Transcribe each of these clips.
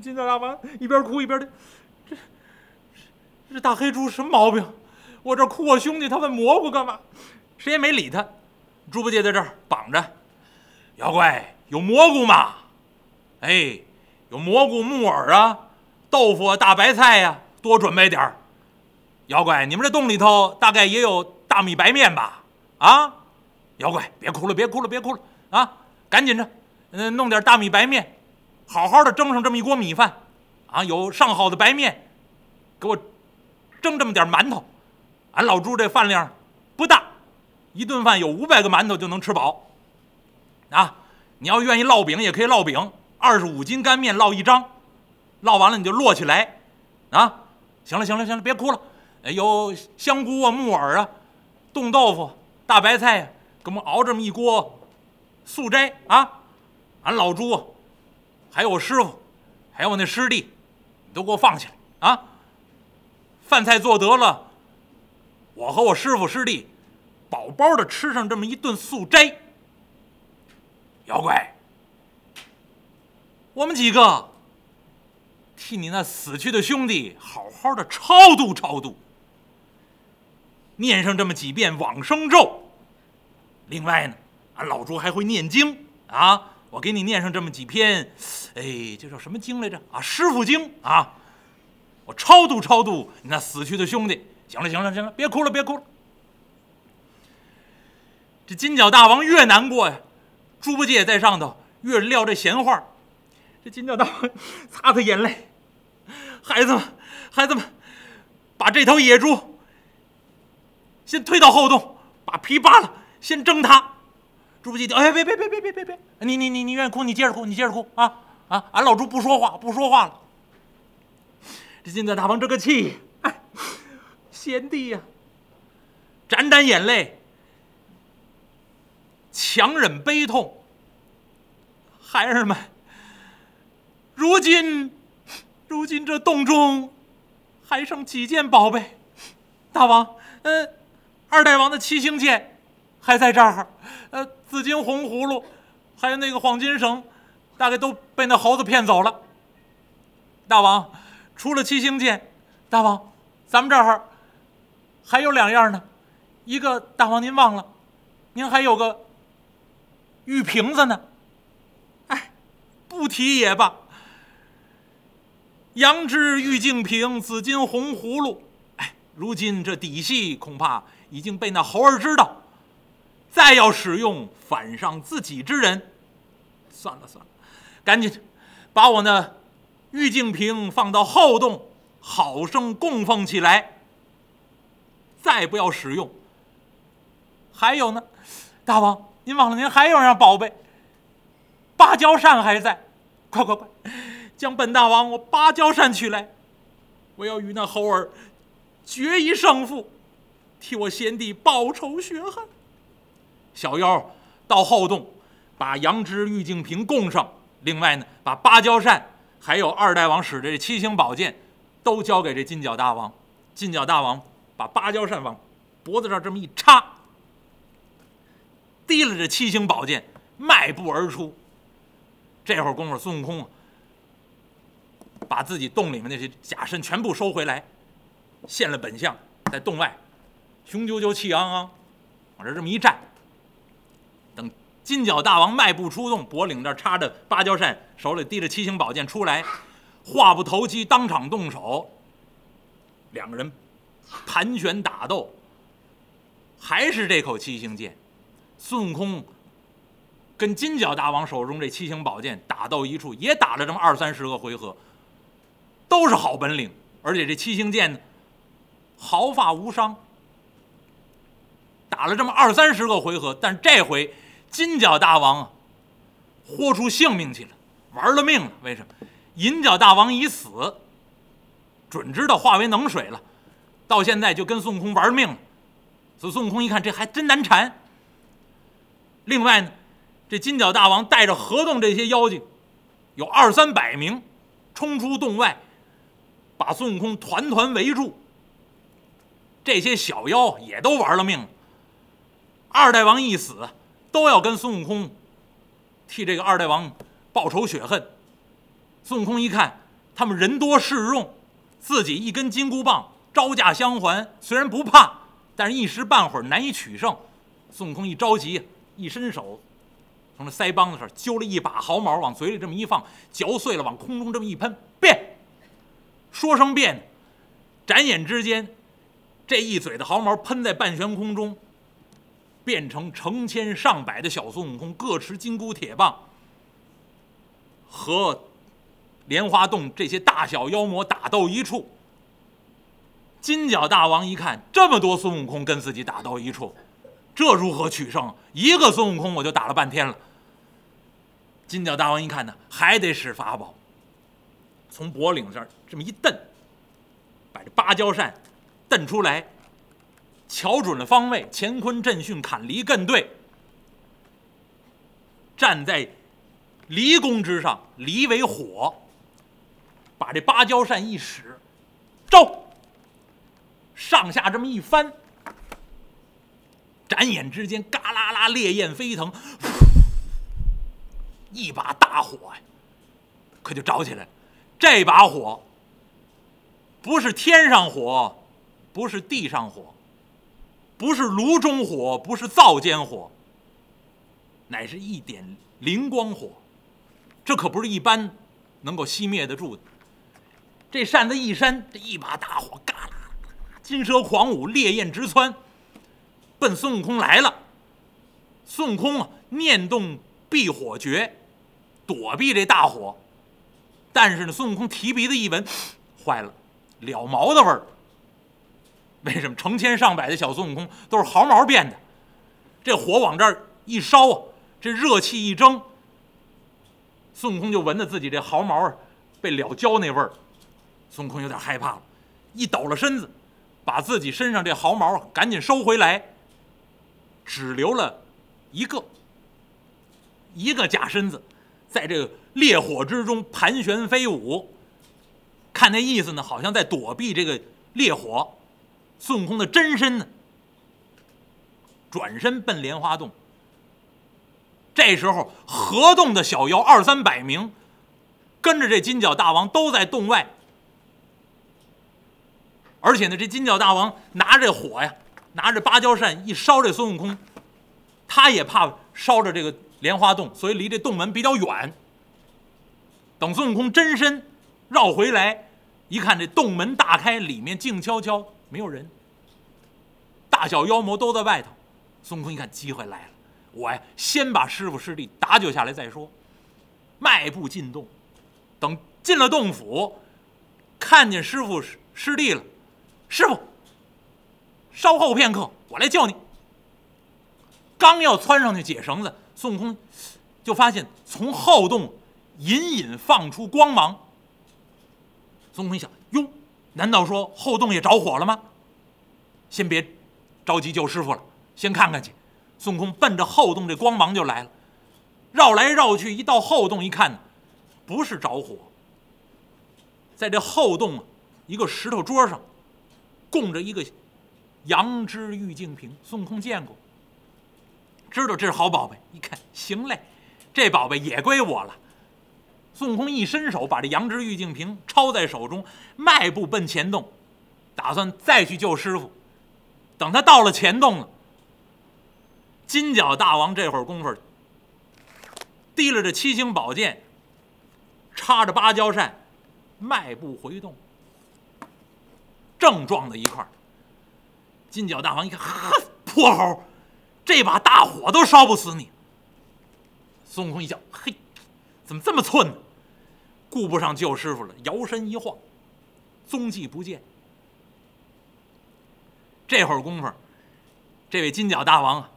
金角大王一边哭一边的，这这大黑猪什么毛病？我这哭我兄弟，他问蘑菇干嘛？谁也没理他。猪八戒在这儿绑着，妖怪有蘑菇吗？哎，有蘑菇、木耳啊，豆腐、啊、大白菜呀、多准备点儿。妖怪，你们这洞里头大概也有大米白面吧？啊，妖怪，别哭了，别哭了，别哭了啊！赶紧着，嗯，弄点大米白面，好好的蒸上这么一锅米饭，啊，有上好的白面，给我蒸这么点馒头。俺老朱这饭量不大，一顿饭有五百个馒头就能吃饱。啊，你要愿意烙饼也可以烙饼，二十五斤干面烙一张，烙完了你就摞起来。啊，行了行了行了，别哭了。有香菇啊、木耳啊、冻豆腐、大白菜，给我们熬这么一锅素斋啊！俺老朱，还有我师傅，还有我那师弟，你都给我放起来啊！饭菜做得了，我和我师傅师弟饱饱的吃上这么一顿素斋。妖怪，我们几个替你那死去的兄弟好好的超度超度。念上这么几遍往生咒，另外呢，俺老朱还会念经啊！我给你念上这么几篇，哎，这叫什么经来着？啊，师傅经啊！我超度超度你那死去的兄弟。行了，行了，行了，别哭了，别哭了。这金角大王越难过呀，猪八戒在上头越撂这闲话。这金角大王擦擦眼泪，孩子们，孩子们，把这头野猪。先推到后洞，把皮扒了，先蒸它。哎，别别别别别别别！你你你你愿意哭，你接着哭，你接着哭啊啊！俺老猪不说话，不说话了。这金角大王这个气，哎，贤弟呀，斩斩眼泪，强忍悲痛。孩儿们，如今如今这洞中还剩几件宝贝？大王，嗯。二代王的七星剑还在这儿，呃，紫金红葫芦，还有那个黄金绳，大概都被那猴子骗走了。大王，除了七星剑，大王，咱们这儿还有两样呢。一个大王您忘了，您还有个玉瓶子呢。哎，不提也罢。羊脂玉净瓶，紫金红葫芦。哎，如今这底细恐怕。已经被那猴儿知道，再要使用反上自己之人，算了算了，赶紧把我那玉净瓶放到后洞，好生供奉起来。再不要使用。还有呢，大王，您忘了您还有样宝贝，芭蕉扇还在，快快快，将本大王我芭蕉扇取来，我要与那猴儿决一胜负。替我贤弟报仇雪恨。小妖到后洞，把杨枝玉净瓶供上。另外呢，把芭蕉扇还有二代王使的这七星宝剑，都交给这金角大王。金角大王把芭蕉扇往脖子上这么一插，提了这七星宝剑，迈步而出。这会儿功夫，孙悟空把自己洞里面那些假身全部收回来，现了本相，在洞外。雄赳赳气昂昂，往这这么一站。金角大王迈步出洞，脖领这插着芭蕉扇，手里提着七星宝剑出来，话不投机，当场动手。两个人盘旋打斗，还是这口七星剑。孙悟空跟金角大王手中这七星宝剑打斗一处，也打了这么二三十个回合，都是好本领。而且这七星剑呢，毫发无伤。打了这么二三十个回合，但这回金角大王啊，豁出性命去了，玩了命了。为什么？银角大王已死，准知道化为冷水了，到现在就跟孙悟空玩命了。所以孙悟空一看，这还真难缠。另外呢，这金角大王带着河洞这些妖精，有二三百名，冲出洞外，把孙悟空团团围住。这些小妖也都玩了命了。二代王一死，都要跟孙悟空替这个二代王报仇雪恨。孙悟空一看，他们人多势众，自己一根金箍棒招架相还，虽然不怕，但是一时半会儿难以取胜。孙悟空一着急，一伸手，从这腮帮子上揪了一把毫毛，往嘴里这么一放，嚼碎了，往空中这么一喷，变。说声变，眨眼之间，这一嘴的毫毛喷在半悬空中，变成成千上百的小孙悟空，各持金箍铁棒，和莲花洞这些大小妖魔打斗一处。金角大王一看，这么多孙悟空跟自己打斗一处。这如何取胜？一个孙悟空我就打了半天了。金角大王一看呢，还得使法宝，从脖领这儿这么一蹬，把这芭蕉扇蹬出来，瞧准了方位，乾坤震巽，坎离艮兑，站在离宫之上，离为火，把这芭蕉扇一使，招，上下这么一翻。眨眼之间，嘎啦啦，烈焰飞腾，一把大火呀，可就着起来。这把火不是天上火，不是地上火，不是炉中火，不是灶间火，乃是一点灵光火。这可不是一般能够熄灭得住的。这扇子一扇，这一把大火，嘎啦，金蛇狂舞，烈焰直窜。奔孙悟空来了，孙悟空啊，念动避火诀，躲避这大火。但是呢，孙悟空提鼻子一闻，坏了，了毛的味儿。为什么？成千上百的小孙悟空都是毫毛变的，这火往这儿一烧啊，这热气一蒸，孙悟空就闻着自己这毫毛被燎焦那味儿。孙悟空有点害怕了，一抖了身子，把自己身上这毫毛赶紧收回来。只留了一个，一个假身子，在这个烈火之中盘旋飞舞。看那意思呢，好像在躲避这个烈火。孙悟空的真身呢，转身奔莲花洞。这时候，河洞的小妖二三百名，跟着这金角大王都在洞外。而且呢，这金角大王拿着火呀。拿着芭蕉扇一烧，这孙悟空，他也怕烧着这个莲花洞，所以离这洞门比较远。等孙悟空真身绕回来，一看这洞门大开，里面静悄悄，没有人，大小妖魔都在外头。孙悟空一看机会来了，我呀先把师傅师弟打救下来再说。迈步进洞，等进了洞府，看见师傅师弟了，师傅。稍后片刻，我来救你。刚要窜上去解绳子，孙悟空就发现从后洞隐隐放出光芒。孙悟空一想：哟，难道说后洞也着火了吗？先别着急救师傅了，先看看去。孙悟空奔着后洞这光芒就来了，绕来绕去，一到后洞一看，不是着火，在这后洞一个石头桌上供着一个。羊脂玉净瓶，孙悟空见过，知道这是好宝贝。一看，行嘞，这宝贝也归我了。孙悟空一伸手，把这羊脂玉净瓶抄在手中，迈步奔前洞，打算再去救师傅。等他到了前洞了，金角大王这会儿功夫，提了这七星宝剑，插着芭蕉扇，迈步回洞，正撞在一块儿。金角大王一看，呵，泼猴，这把大火都烧不死你。孙悟空一叫，嘿，怎么这么寸呢？顾不上救师傅了，摇身一晃，踪迹不见。这会儿功夫，这位金角大王啊，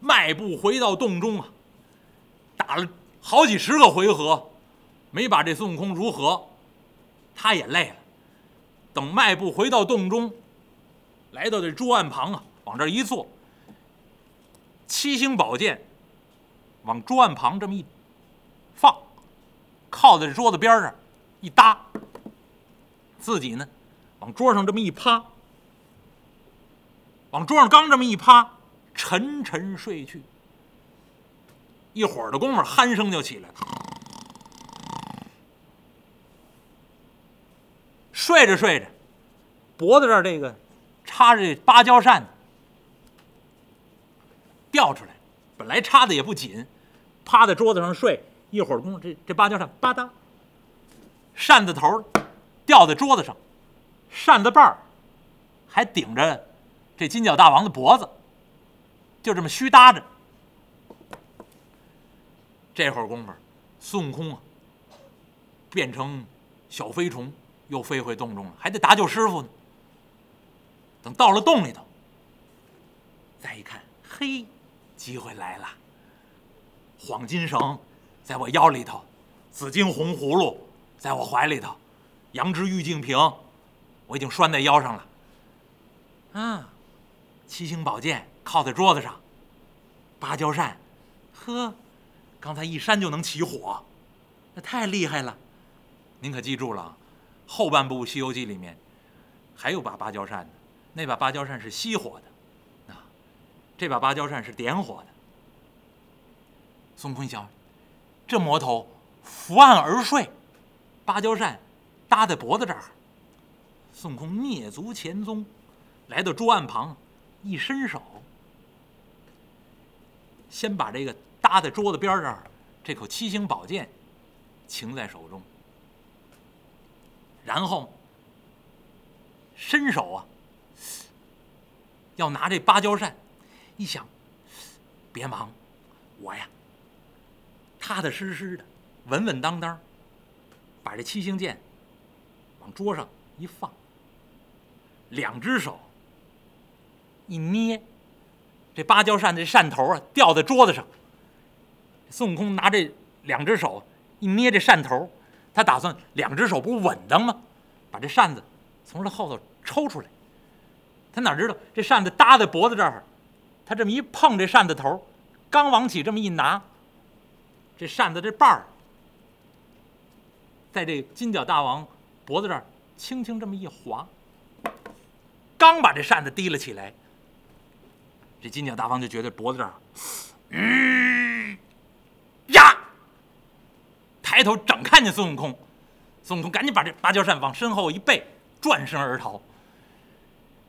迈步回到洞中啊，打了好几十个回合，没把这孙悟空如何，他也累了。等迈步回到洞中。来到这桌案旁啊，往这一坐，七星宝剑往桌案旁这么一放，靠在桌子边上一搭，自己呢往桌上这么一趴，往桌上刚这么一趴，沉沉睡去。一会儿的功夫，鼾声就起来了，睡着睡着，脖子这儿这个插着芭蕉扇掉出来，本来插的也不紧，趴在桌子上睡，一会儿功夫，这这芭蕉扇吧嗒，扇子头掉在桌子上，扇子把儿还顶着这金角大王的脖子，就这么虚搭着。这会儿功夫，孙悟空啊，变成小飞虫，又飞回洞中了，还得搭救师傅呢。等到了洞里头，再一看，嘿，机会来了！黄金绳在我腰里头，紫金红葫芦在我怀里头，羊脂玉净瓶我已经拴在腰上了。啊，七星宝剑靠在桌子上，芭蕉扇，呵，刚才一扇就能起火，那太厉害了。您可记住了，后半部《西游记》里面还有把芭蕉扇呢，那把芭蕉扇是熄火的，啊，这把芭蕉扇是点火的。孙悟空，这魔头伏案而睡，芭蕉扇搭在脖子这儿。孙悟空蹑足潜踪，来到桌案旁，一伸手，先把这个搭在桌子边这儿这口七星宝剑擎在手中，然后伸手啊，要拿这芭蕉扇，一想，别忙，我呀。踏踏实实的，稳稳当当，把这七星剑往桌上一放，两只手一捏，这芭蕉扇的扇头啊掉在桌子上。孙悟空拿这两只手一捏这扇头，他打算两只手不稳当吗？把这扇子从这后头抽出来。他哪知道这扇子搭在脖子这儿，他这么一碰这扇子头，刚往起这么一拿。这扇子这把儿，在这金角大王脖子这儿轻轻这么一划，刚把这扇子提了起来，这金角大王就觉得脖子这儿，嗯，呀，抬头整看见孙悟空，孙悟空赶紧把这芭蕉扇往身后一背，转身而逃。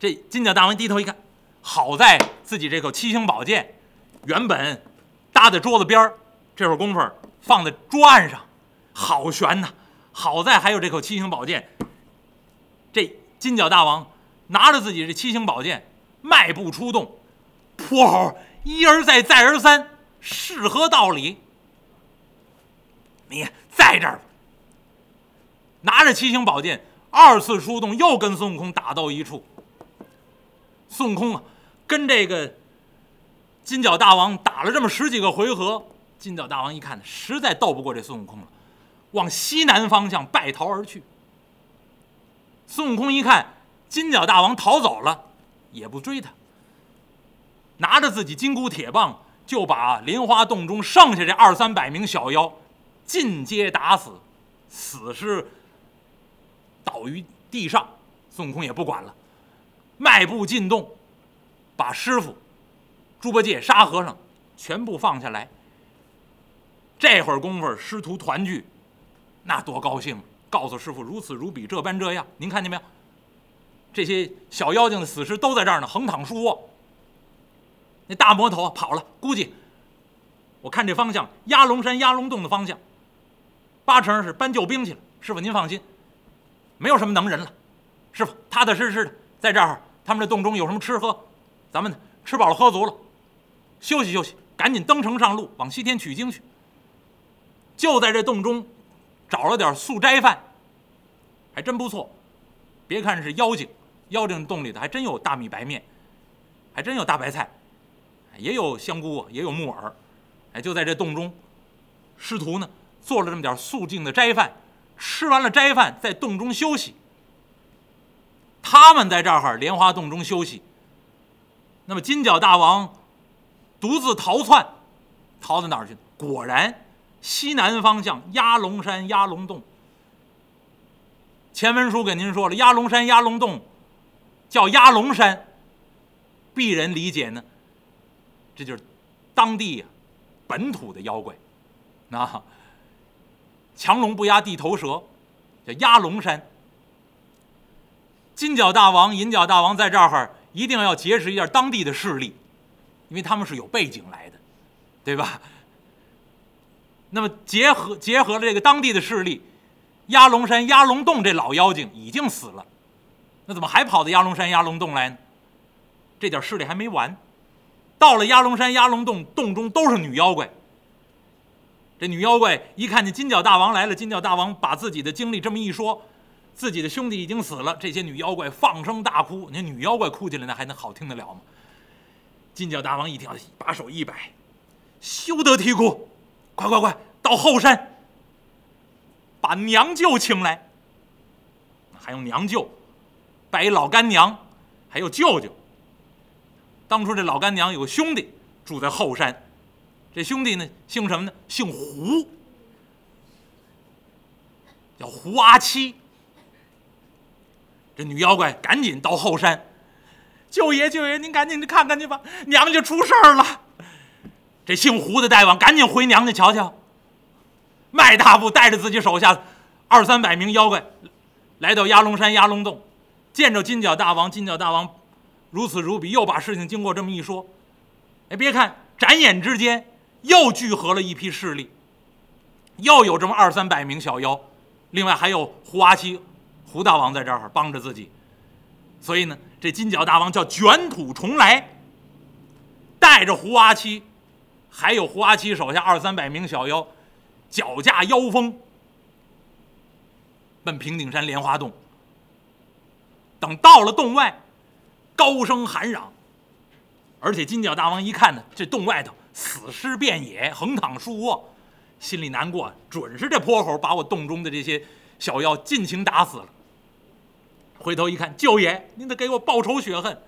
这金角大王低头一看，好在自己这口七星宝剑原本搭在桌子边儿。这会儿功夫放在桌案上，好悬呐！好在还有这口七星宝剑。这金角大王拿着自己这七星宝剑，迈步出洞，泼猴一而再，再而三，是何道理？你在这儿拿着七星宝剑，二次出动，又跟孙悟空打到一处。孙悟空啊，跟这个金角大王打了这么十几个回合。金角大王一看，实在斗不过这孙悟空了，往西南方向败逃而去。孙悟空一看金角大王逃走了，也不追他，拿着自己金箍铁棒，就把莲花洞中剩下这二三百名小妖尽皆打死，死尸倒于地上。孙悟空也不管了，迈步进洞，把师傅、猪八戒、沙和尚全部放下来。这会儿功夫，师徒团聚，那多高兴！告诉师傅如此如彼，这般这样。您看见没有？这些小妖精的死尸都在这儿呢，横躺竖卧。那大魔头跑了，估计我看这方向，压龙山压龙洞的方向，八成是搬救兵去了。师傅您放心，没有什么能人了。师傅踏踏实实的在这儿，他们这洞中有什么吃喝，咱们吃饱了喝足了，休息休息，赶紧登城上路，往西天取经去。就在这洞中，找了点素斋饭，还真不错。别看是妖精，妖精洞里头还真有大米白面，还真有大白菜，也有香菇，也有木耳。哎，就在这洞中，师徒呢做了这么点素净的斋饭，吃完了斋饭，在洞中休息。他们在这儿莲花洞中休息。那么金角大王独自逃窜，逃到哪儿去？果然。西南方向，压龙山、压龙洞。前文书给您说了，压龙山、压龙洞叫压龙山，鄙人理解呢，这就是当地本土的妖怪。那强龙不压地头蛇，叫压龙山。金角大王、银角大王在这儿一定要结识一下当地的势力，因为他们是有背景来的，对吧？那么结合结合了这个当地的势力，鸭龙山鸭龙洞这老妖精已经死了，那怎么还跑到鸭龙山鸭龙洞来呢？这点势力还没完，到了鸭龙山鸭龙洞，洞中都是女妖怪。这女妖怪一看见金角大王来了，金角大王把自己的经历这么一说，自己的兄弟已经死了，这些女妖怪放声大哭。那女妖怪哭起来那还能好听得了吗？金角大王一听，把手一摆，休得啼哭，快快快，到后山把娘舅请来。还有娘舅，拜老干娘，还有舅舅。当初这老干娘有个兄弟住在后山，这兄弟呢姓什么呢？姓胡，叫胡阿七。这女妖怪赶紧到后山，舅爷舅爷，您赶紧去看看去吧，娘家出事儿了。这姓胡的大王赶紧回娘家瞧瞧。迈大步带着自己手下二三百名妖怪，来到鸭龙山鸭龙洞，见着金角大王，金角大王。如此如彼，又把事情经过这么一说，哎，别看转眼之间又聚合了一批势力，又有这么二三百名小妖，另外还有胡阿七、胡大王在这儿帮着自己，所以呢，这金角大王叫卷土重来，带着胡阿七，还有胡阿七手下二三百名小妖，脚驾妖风，奔平顶山莲花洞。等到了洞外。高声喊嚷，而且金角大王一看呢，这洞外头死尸遍野，横躺竖卧，心里难过，准是这泼猴把我洞中的这些小妖尽情打死了。回头一看，舅爷，您得给我报仇雪恨。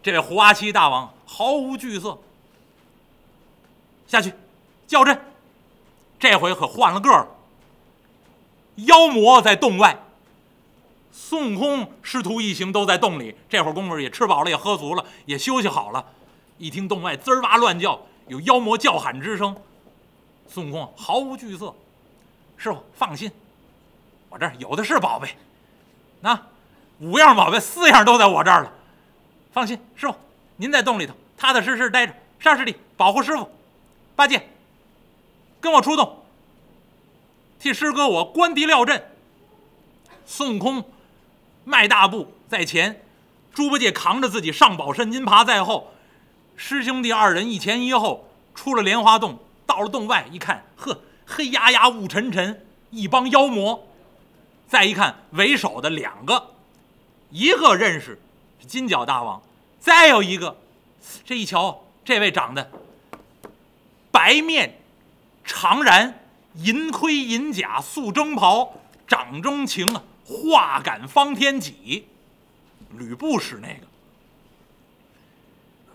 这位胡阿七大王毫无惧色，下去叫阵。这回可换了个了，妖魔在洞外。孙悟空师徒一行都在洞里，这会儿功夫也吃饱了，也喝足了，也休息好了。一听洞外滋哇乱叫，有妖魔叫喊之声，孙悟空毫无惧色：“师傅放心，我这儿有的是宝贝，那五样宝贝四样都在我这儿了。放心，师傅您在洞里头踏踏实实待着，沙师弟保护师傅。八戒，跟我出动，替师哥我关敌料阵。”孙悟空。迈大步在前，猪八戒扛着自己上宝山，金耙在后，师兄弟二人一前一后出了莲花洞，到了洞外一看，呵，黑压压雾沉沉，一帮妖魔。再一看为首的两个，一个认识是金角大王，再有一个，这一瞧，这位长得白面长髯，银盔银甲，素征袍，掌中情！画杆方天戟，吕布使那个。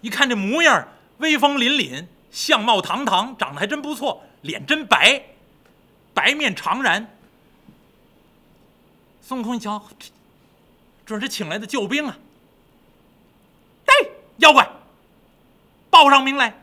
一看这模样，威风凛凛，相貌堂堂，长得还真不错，脸真白，白面长髯。孙悟空一瞧，准是请来的救兵啊！哎，妖怪，报上名来。